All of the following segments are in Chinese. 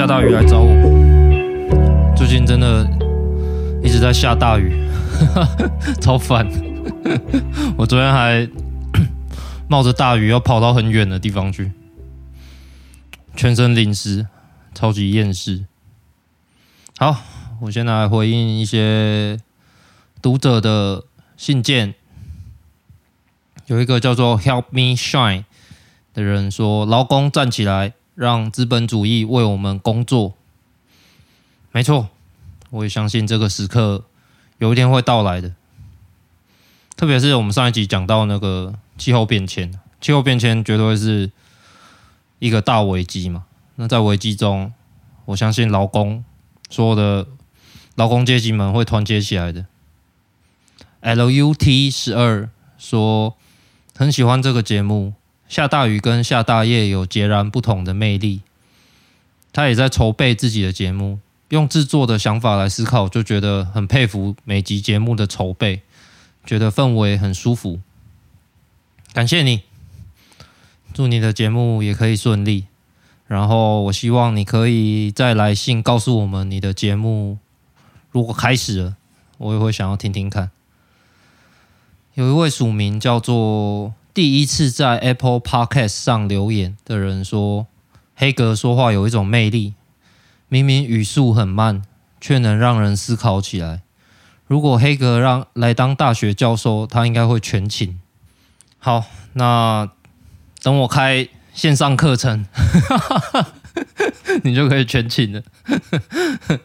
下大雨来找我。最近真的一直在下大雨，超烦。我昨天还 冒着大雨要跑到很远的地方去，全身淋湿，超级厌世。好，我先来回应一些读者的信件。有一个叫做 Help Me Shine 的人说：“劳工站起来，让资本主义为我们工作。”没错，我也相信这个时刻有一天会到来的。特别是我们上一集讲到那个气候变迁，气候变迁绝对是一个大危机嘛。那在危机中，我相信劳工所有的劳工阶级们会团结起来的。LUT 十二说很喜欢这个节目，下大雨跟下大夜有截然不同的魅力。他也在筹备自己的节目，用制作的想法来思考，就觉得很佩服每集节目的筹备。觉得氛围很舒服，感谢你，祝你的节目也可以顺利。然后我希望你可以再来信告诉我们你的节目如果开始了，我也会想要听听看。有一位署名叫做第一次在 Apple Podcast 上留言的人说：“黑格说话有一种魅力，明明语速很慢，却能让人思考起来。”如果黑格让来当大学教授，他应该会全勤。好，那等我开线上课程，你就可以全勤了。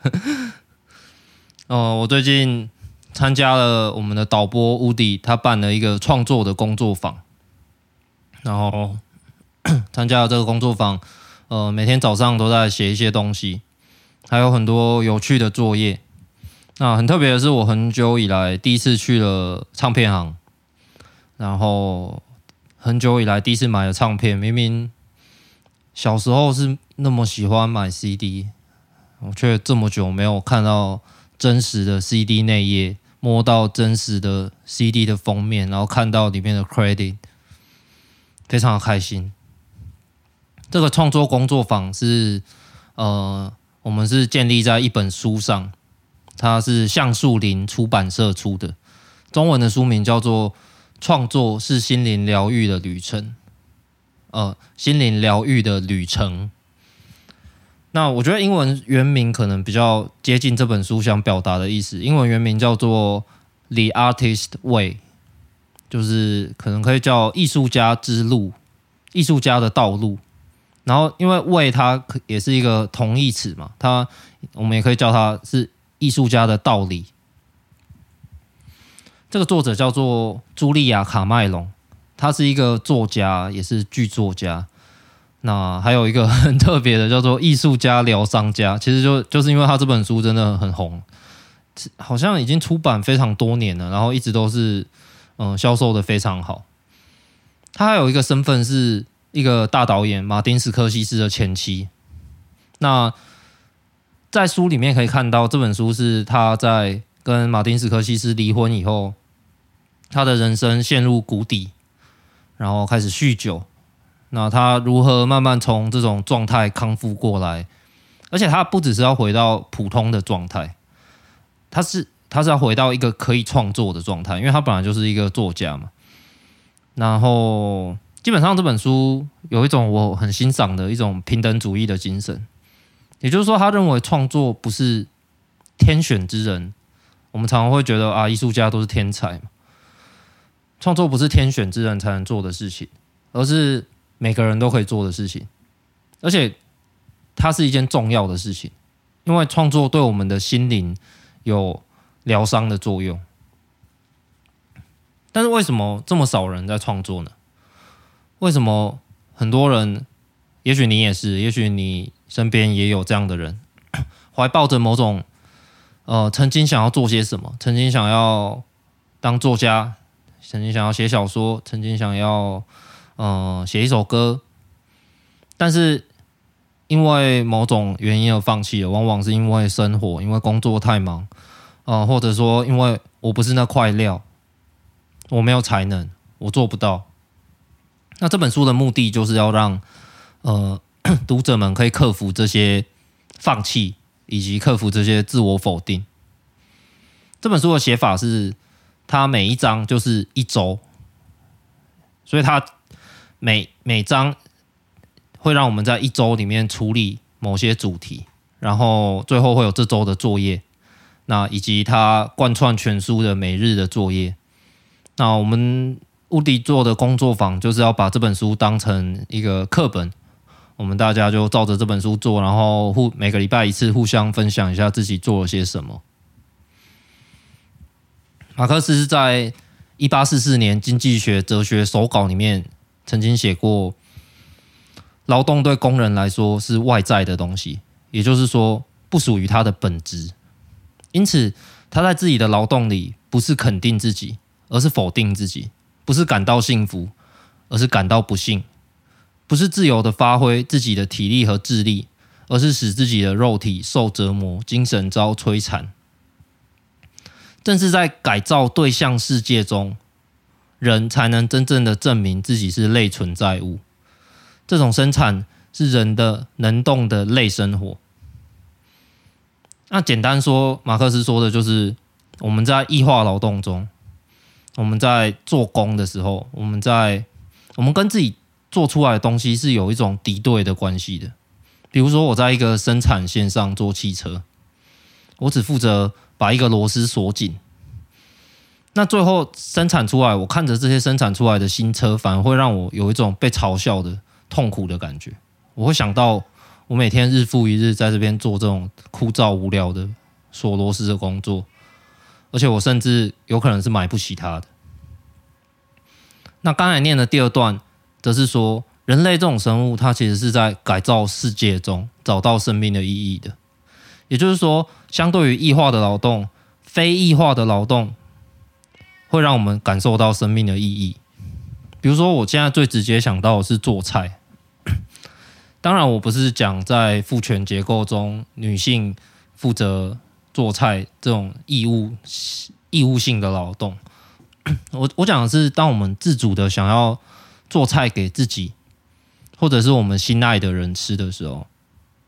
哦，我最近参加了我们的导播乌迪，他办了一个创作的工作坊，然后 参加了这个工作坊，呃，每天早上都在写一些东西，还有很多有趣的作业。那很特别的是，我很久以来第一次去了唱片行，然后很久以来第一次买了唱片。明明小时候是那么喜欢买 CD，我却这么久没有看到真实的 CD 内页，摸到真实的 CD 的封面，然后看到里面的 credit，非常的开心。这个创作工作坊是，呃，我们是建立在一本书上。它是橡树林出版社出的，中文的书名叫做《创作是心灵疗愈的旅程》，呃，心灵疗愈的旅程。那我觉得英文原名可能比较接近这本书想表达的意思。英文原名叫做《The Artist Way》，就是可能可以叫艺术家之路，艺术家的道路。然后因为为他也是一个同义词嘛，它我们也可以叫它是。艺术家的道理。这个作者叫做茱莉亚·卡麦隆，他是一个作家，也是剧作家。那还有一个很特别的，叫做艺术家疗伤家。其实就就是因为他这本书真的很红，好像已经出版非常多年了，然后一直都是嗯销售的非常好。他还有一个身份是一个大导演马丁·斯科西斯的前妻。那在书里面可以看到，这本书是他在跟马丁·斯科西斯离婚以后，他的人生陷入谷底，然后开始酗酒。那他如何慢慢从这种状态康复过来？而且他不只是要回到普通的状态，他是他是要回到一个可以创作的状态，因为他本来就是一个作家嘛。然后基本上这本书有一种我很欣赏的一种平等主义的精神。也就是说，他认为创作不是天选之人。我们常常会觉得啊，艺术家都是天才嘛。创作不是天选之人才能做的事情，而是每个人都可以做的事情。而且，它是一件重要的事情，因为创作对我们的心灵有疗伤的作用。但是，为什么这么少人在创作呢？为什么很多人？也许你也是，也许你。身边也有这样的人，怀抱着某种呃，曾经想要做些什么，曾经想要当作家，曾经想要写小说，曾经想要呃写一首歌，但是因为某种原因而放弃了，往往是因为生活，因为工作太忙，呃，或者说因为我不是那块料，我没有才能，我做不到。那这本书的目的就是要让呃。读者们可以克服这些放弃以及克服这些自我否定。这本书的写法是，它每一章就是一周，所以它每每章会让我们在一周里面处理某些主题，然后最后会有这周的作业，那以及他贯穿全书的每日的作业。那我们乌迪做的工作坊就是要把这本书当成一个课本。我们大家就照着这本书做，然后互每个礼拜一次互相分享一下自己做了些什么。马克思是在一八四四年《经济学哲学手稿》里面曾经写过，劳动对工人来说是外在的东西，也就是说不属于他的本质。因此，他在自己的劳动里不是肯定自己，而是否定自己；不是感到幸福，而是感到不幸。不是自由的发挥自己的体力和智力，而是使自己的肉体受折磨，精神遭摧残。正是在改造对象世界中，人才能真正的证明自己是类存在物。这种生产是人的能动的类生活。那简单说，马克思说的就是我们在异化劳动中，我们在做工的时候，我们在我们跟自己。做出来的东西是有一种敌对的关系的。比如说，我在一个生产线上做汽车，我只负责把一个螺丝锁紧。那最后生产出来，我看着这些生产出来的新车，反而会让我有一种被嘲笑的痛苦的感觉。我会想到，我每天日复一日在这边做这种枯燥无聊的锁螺丝的工作，而且我甚至有可能是买不起它的。那刚才念的第二段。则是说，人类这种生物，它其实是在改造世界中找到生命的意义的。也就是说，相对于异化的劳动，非异化的劳动会让我们感受到生命的意义。比如说，我现在最直接想到的是做菜。当然，我不是讲在父权结构中女性负责做菜这种义务 义务性的劳动。我我讲的是，当我们自主的想要。做菜给自己，或者是我们心爱的人吃的时候，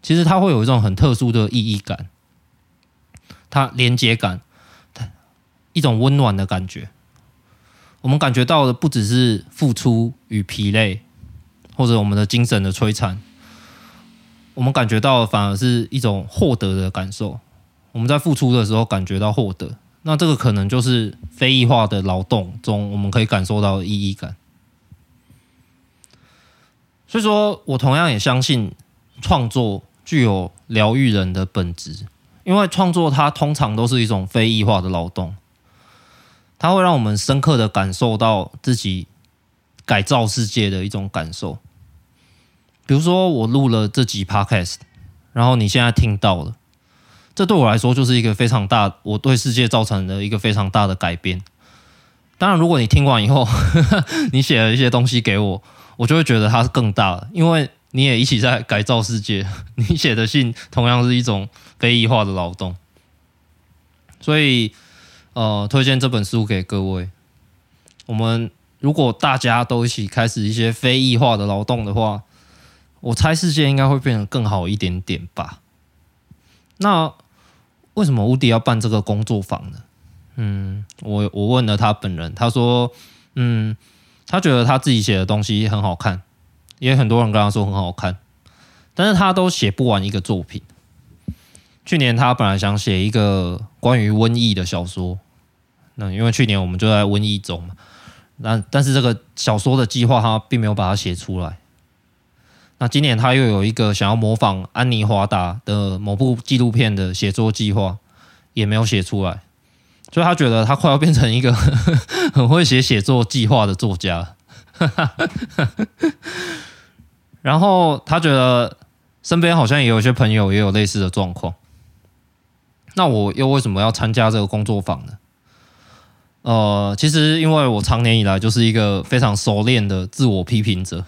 其实它会有一种很特殊的意义感，它连接感，它一种温暖的感觉。我们感觉到的不只是付出与疲累，或者我们的精神的摧残，我们感觉到反而是一种获得的感受。我们在付出的时候感觉到获得，那这个可能就是非异化的劳动中我们可以感受到意义感。所以说，我同样也相信创作具有疗愈人的本质，因为创作它通常都是一种非异化的劳动，它会让我们深刻的感受到自己改造世界的一种感受。比如说，我录了这集 Podcast，然后你现在听到了，这对我来说就是一个非常大，我对世界造成的一个非常大的改变。当然，如果你听完以后，你写了一些东西给我。我就会觉得它是更大的，因为你也一起在改造世界。你写的信同样是一种非异化的劳动，所以呃，推荐这本书给各位。我们如果大家都一起开始一些非异化的劳动的话，我猜世界应该会变得更好一点点吧。那为什么乌迪要办这个工作坊呢？嗯，我我问了他本人，他说，嗯。他觉得他自己写的东西很好看，也很多人跟他说很好看，但是他都写不完一个作品。去年他本来想写一个关于瘟疫的小说，那因为去年我们就在瘟疫中嘛，那但是这个小说的计划他并没有把它写出来。那今年他又有一个想要模仿安妮华达的某部纪录片的写作计划，也没有写出来。所以他觉得他快要变成一个 很会写写作计划的作家，然后他觉得身边好像也有一些朋友也有类似的状况。那我又为什么要参加这个工作坊呢？呃，其实因为我长年以来就是一个非常熟练的自我批评者，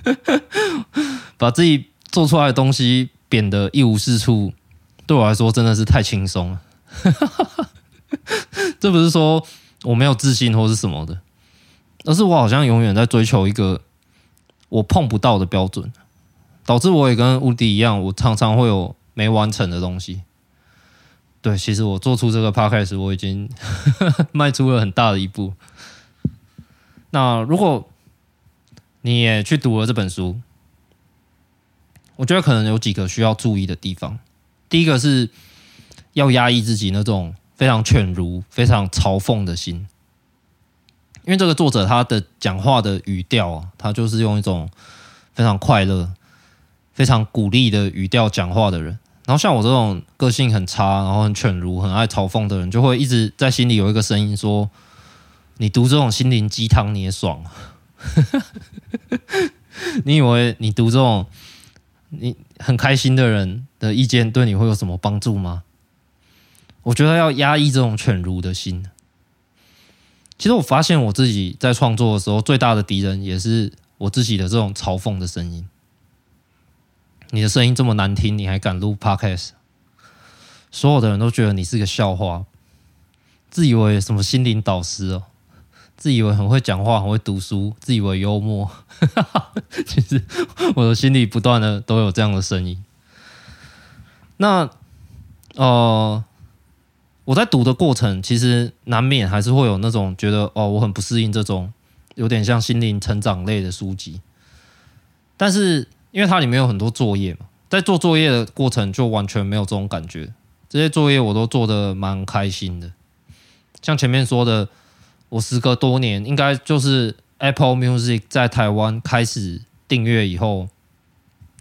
把自己做出来的东西贬得一无是处，对我来说真的是太轻松了。这不是说我没有自信或是什么的，而是我好像永远在追求一个我碰不到的标准。导致我也跟乌迪一样，我常常会有没完成的东西。对，其实我做出这个 podcast，我已经 迈出了很大的一步。那如果你也去读了这本书，我觉得可能有几个需要注意的地方。第一个是要压抑自己那种非常犬儒、非常嘲讽的心，因为这个作者他的讲话的语调啊，他就是用一种非常快乐、非常鼓励的语调讲话的人。然后像我这种个性很差，然后很犬儒、很爱嘲讽的人，就会一直在心里有一个声音说：“你读这种心灵鸡汤你也爽。”你以为你读这种？你很开心的人的意见对你会有什么帮助吗？我觉得要压抑这种犬儒的心。其实我发现我自己在创作的时候，最大的敌人也是我自己的这种嘲讽的声音。你的声音这么难听，你还敢录 Podcast？所有的人都觉得你是个笑话，自以为什么心灵导师哦。自以为很会讲话，很会读书，自以为幽默，其实我的心里不断的都有这样的声音。那呃，我在读的过程，其实难免还是会有那种觉得哦，我很不适应这种有点像心灵成长类的书籍。但是因为它里面有很多作业嘛，在做作业的过程就完全没有这种感觉。这些作业我都做得蛮开心的，像前面说的。我时隔多年，应该就是 Apple Music 在台湾开始订阅以后，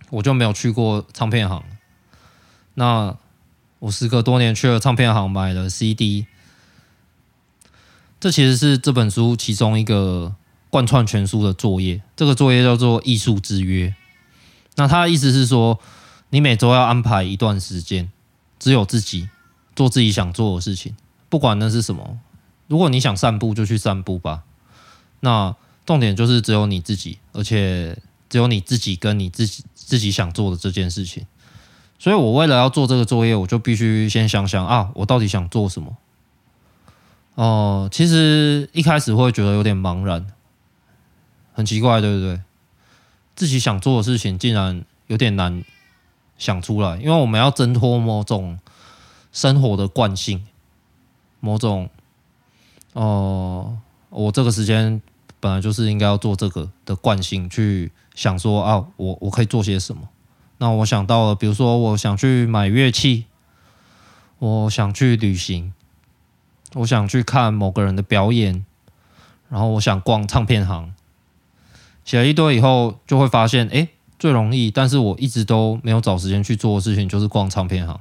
我就没有去过唱片行。那我时隔多年去了唱片行买了 CD，这其实是这本书其中一个贯穿全书的作业。这个作业叫做“艺术之约”。那他的意思是说，你每周要安排一段时间，只有自己做自己想做的事情，不管那是什么。如果你想散步，就去散步吧。那重点就是只有你自己，而且只有你自己跟你自己自己想做的这件事情。所以我为了要做这个作业，我就必须先想想啊，我到底想做什么？哦、其实一开始会觉得有点茫然，很奇怪，对不对？自己想做的事情竟然有点难想出来，因为我们要挣脱某种生活的惯性，某种。哦，我这个时间本来就是应该要做这个的惯性，去想说啊，我我可以做些什么？那我想到了，比如说我想去买乐器，我想去旅行，我想去看某个人的表演，然后我想逛唱片行。写了一堆以后，就会发现，哎，最容易，但是我一直都没有找时间去做的事情，就是逛唱片行。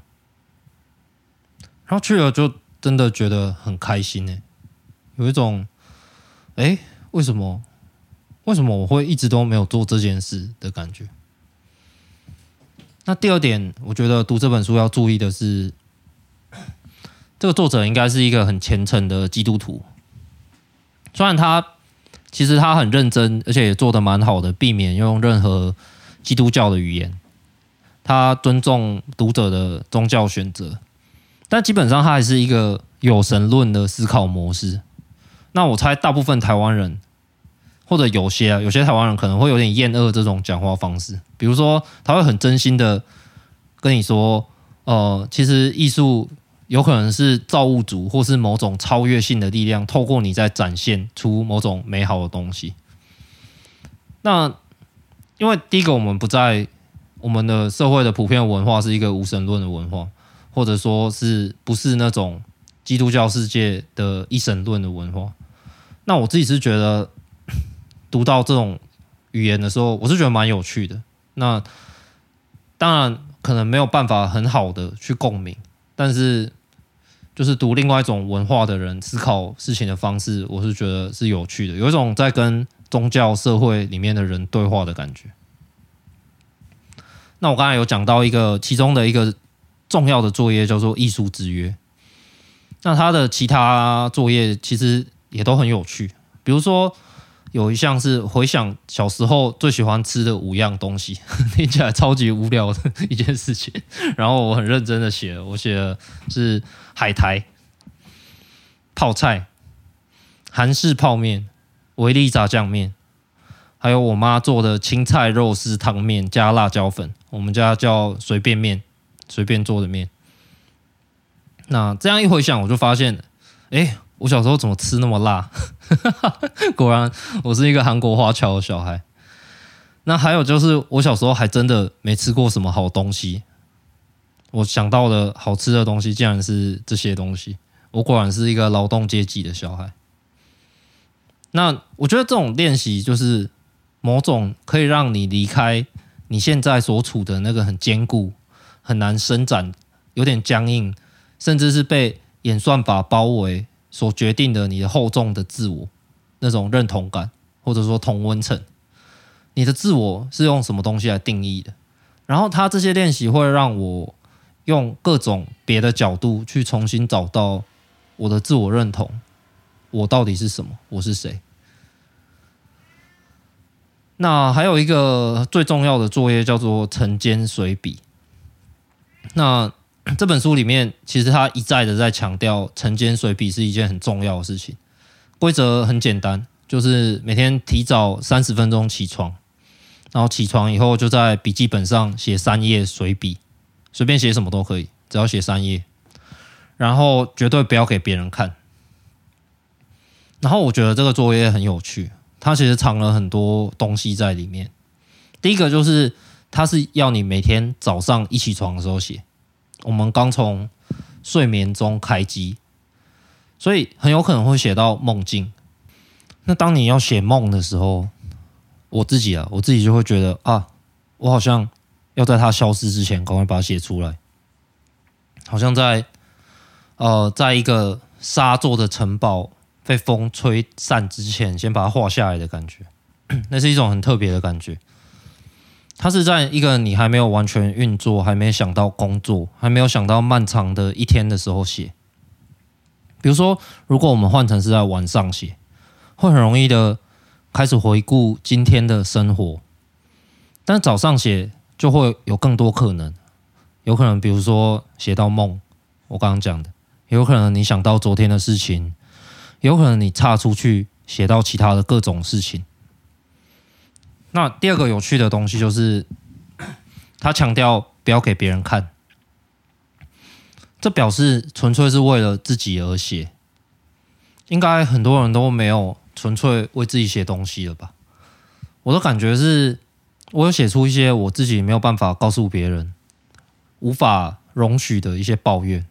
然后去了，就真的觉得很开心呢。有一种，哎，为什么？为什么我会一直都没有做这件事的感觉？那第二点，我觉得读这本书要注意的是，这个作者应该是一个很虔诚的基督徒。虽然他其实他很认真，而且也做得蛮好的，避免用任何基督教的语言。他尊重读者的宗教选择，但基本上他还是一个有神论的思考模式。那我猜，大部分台湾人，或者有些啊，有些台湾人可能会有点厌恶这种讲话方式。比如说，他会很真心的跟你说，呃，其实艺术有可能是造物主或是某种超越性的力量，透过你在展现出某种美好的东西。那因为第一个，我们不在我们的社会的普遍文化是一个无神论的文化，或者说是不是那种基督教世界的一神论的文化。那我自己是觉得，读到这种语言的时候，我是觉得蛮有趣的。那当然可能没有办法很好的去共鸣，但是就是读另外一种文化的人思考事情的方式，我是觉得是有趣的，有一种在跟宗教社会里面的人对话的感觉。那我刚才有讲到一个其中的一个重要的作业叫做艺术之约，那他的其他作业其实。也都很有趣，比如说有一项是回想小时候最喜欢吃的五样东西，听起来超级无聊的一件事情。然后我很认真的写，我写的是海苔、泡菜、韩式泡面、维力炸酱面、还有我妈做的青菜肉丝汤面加辣椒粉，我们家叫随便面，随便做的面。那这样一回想，我就发现，哎，我小时候怎么吃那么辣？果然，我是一个韩国华侨的小孩。那还有就是，我小时候还真的没吃过什么好东西。我想到的好吃的东西，竟然是这些东西。我果然是一个劳动阶级的小孩。那我觉得这种练习，就是某种可以让你离开你现在所处的那个很坚固、很难伸展、有点僵硬，甚至是被演算法包围所决定的你的厚重的自我那种认同感，或者说同温层。你的自我是用什么东西来定义的？然后他这些练习会让我用各种别的角度去重新找到我的自我认同，我到底是什么？我是谁？那还有一个最重要的作业叫做晨间随笔。那这本书里面其实他一再的在强调晨间随笔是一件很重要的事情。规则很简单，就是每天提早三十分钟起床。然后起床以后，就在笔记本上写三页随笔，随便写什么都可以，只要写三页。然后绝对不要给别人看。然后我觉得这个作业很有趣，它其实藏了很多东西在里面。第一个就是，它是要你每天早上一起床的时候写。我们刚从睡眠中开机，所以很有可能会写到梦境。那当你要写梦的时候，我自己啊，我自己就会觉得啊，我好像要在它消失之前赶快把它写出来，好像在呃，在一个沙做的城堡被风吹散之前，先把它画下来的感觉，那是一种很特别的感觉。它是在一个你还没有完全运作、还没想到工作、还没有想到漫长的一天的时候写。比如说，如果我们换成是在晚上写，会很容易的。开始回顾今天的生活，但早上写就会有更多可能，有可能比如说写到梦，我刚刚讲的，有可能你想到昨天的事情，有可能你岔出去写到其他的各种事情。那第二个有趣的东西就是，他强调不要给别人看，这表示纯粹是为了自己而写，应该很多人都没有。纯粹为自己写东西了吧？我的感觉是，我有写出一些我自己没有办法告诉别人、无法容许的一些抱怨。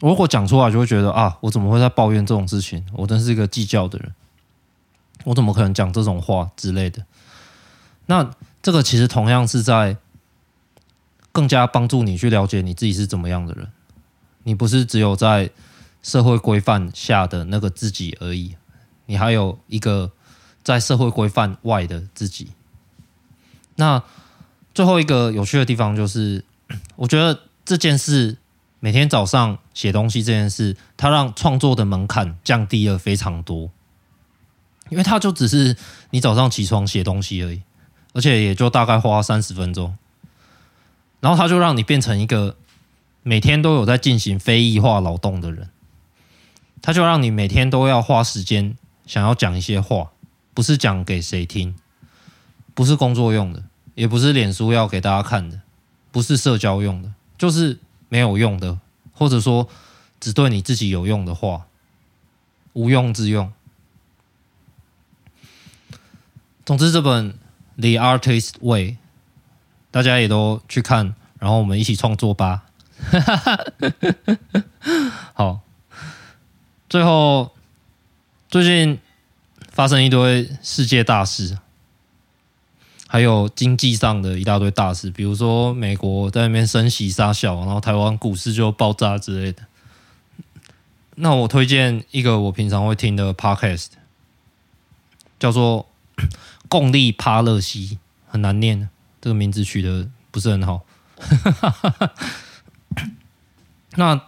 如果讲出来，就会觉得啊，我怎么会在抱怨这种事情？我真是一个计较的人，我怎么可能讲这种话之类的？那这个其实同样是在更加帮助你去了解你自己是怎么样的人。你不是只有在社会规范下的那个自己而已。你还有一个在社会规范外的自己。那最后一个有趣的地方就是，我觉得这件事每天早上写东西这件事，它让创作的门槛降低了非常多，因为它就只是你早上起床写东西而已，而且也就大概花三十分钟，然后他就让你变成一个每天都有在进行非异化劳动的人，他就让你每天都要花时间。想要讲一些话，不是讲给谁听，不是工作用的，也不是脸书要给大家看的，不是社交用的，就是没有用的，或者说只对你自己有用的话，无用之用。总之，这本《The Artist Way》，大家也都去看，然后我们一起创作吧。好，最后。最近发生一堆世界大事，还有经济上的一大堆大事，比如说美国在那边升息杀小，然后台湾股市就爆炸之类的。那我推荐一个我平常会听的 podcast，叫做“共利帕勒西”，很难念，这个名字取得不是很好。那。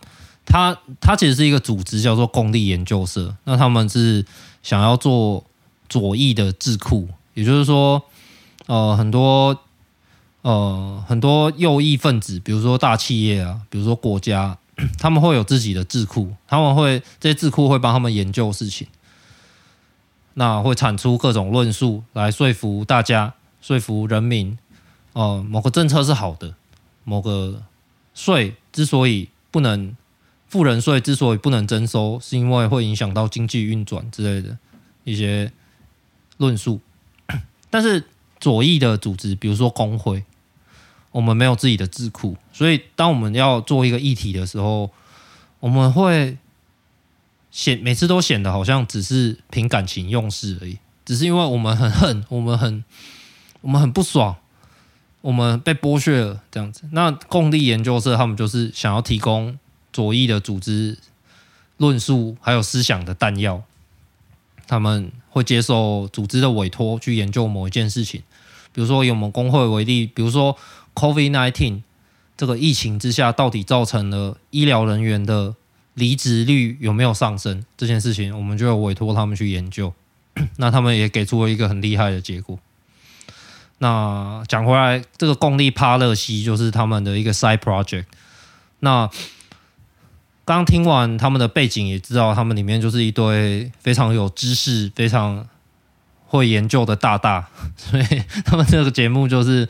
他他其实是一个组织，叫做共利研究社。那他们是想要做左翼的智库，也就是说，呃，很多呃很多右翼分子，比如说大企业啊，比如说国家，他们会有自己的智库，他们会这些智库会帮他们研究事情。那会产出各种论述来说服大家，说服人民，呃，某个政策是好的，某个税之所以不能，富人税之所以不能征收，是因为会影响到经济运转之类的一些论述。但是左翼的组织，比如说工会，我们没有自己的智库，所以当我们要做一个议题的时候，我们会。显每次都显得好像只是凭感情用事而已，只是因为我们很恨，我们很我们很不爽，我们被剥削了这样子。那共立研究社他们就是想要提供左翼的组织论述还有思想的弹药，他们会接受组织的委托去研究某一件事情，比如说以我们工会为例，比如说 COVID-19 这个疫情之下到底造成了医疗人员的。离职率有没有上升这件事情，我们就要委托他们去研究。那他们也给出了一个很厉害的结果。那讲回来，这个共立帕勒西就是他们的一个 side project。那刚听完他们的背景，也知道他们里面就是一堆非常有知识、非常会研究的大大，所以他们这个节目就是。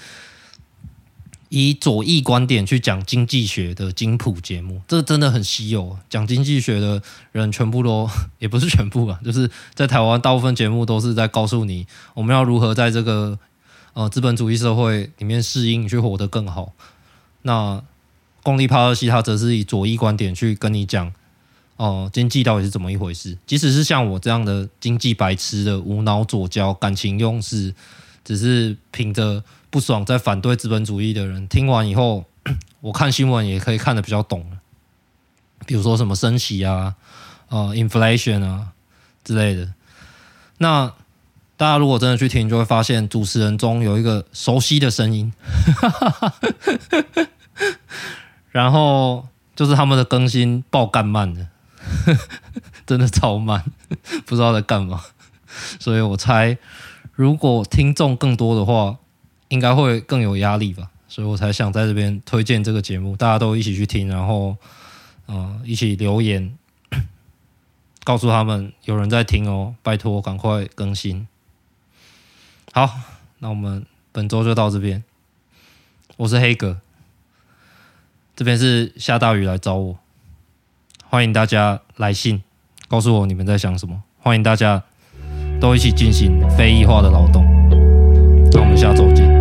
以左翼观点去讲经济学的金普节目，这真的很稀有。讲经济学的人全部都也不是全部吧，就是在台湾大部分节目都是在告诉你，我们要如何在这个呃资本主义社会里面适应，去活得更好。那共立帕勒西他则是以左翼观点去跟你讲，哦、经济到底是怎么一回事。即使是像我这样的经济白痴的无脑左胶、感情用事，只是凭着。不爽在反对资本主义的人，听完以后，我看新闻也可以看得比较懂。比如说什么升息啊，呃，inflation 啊之类的。那大家如果真的去听，就会发现主持人中有一个熟悉的声音，然后就是他们的更新爆干慢的，真的超慢，不知道在干嘛。所以我猜，如果听众更多的话。应该会更有压力吧，所以我才想在这边推荐这个节目，大家都一起去听，然后，呃，一起留言，告诉他们有人在听哦，拜托赶快更新。好，那我们本周就到这边，我是黑格，这边是下大雨来找我，欢迎大家来信告诉我你们在想什么，欢迎大家都一起进行非异化的劳动，那我们下周见。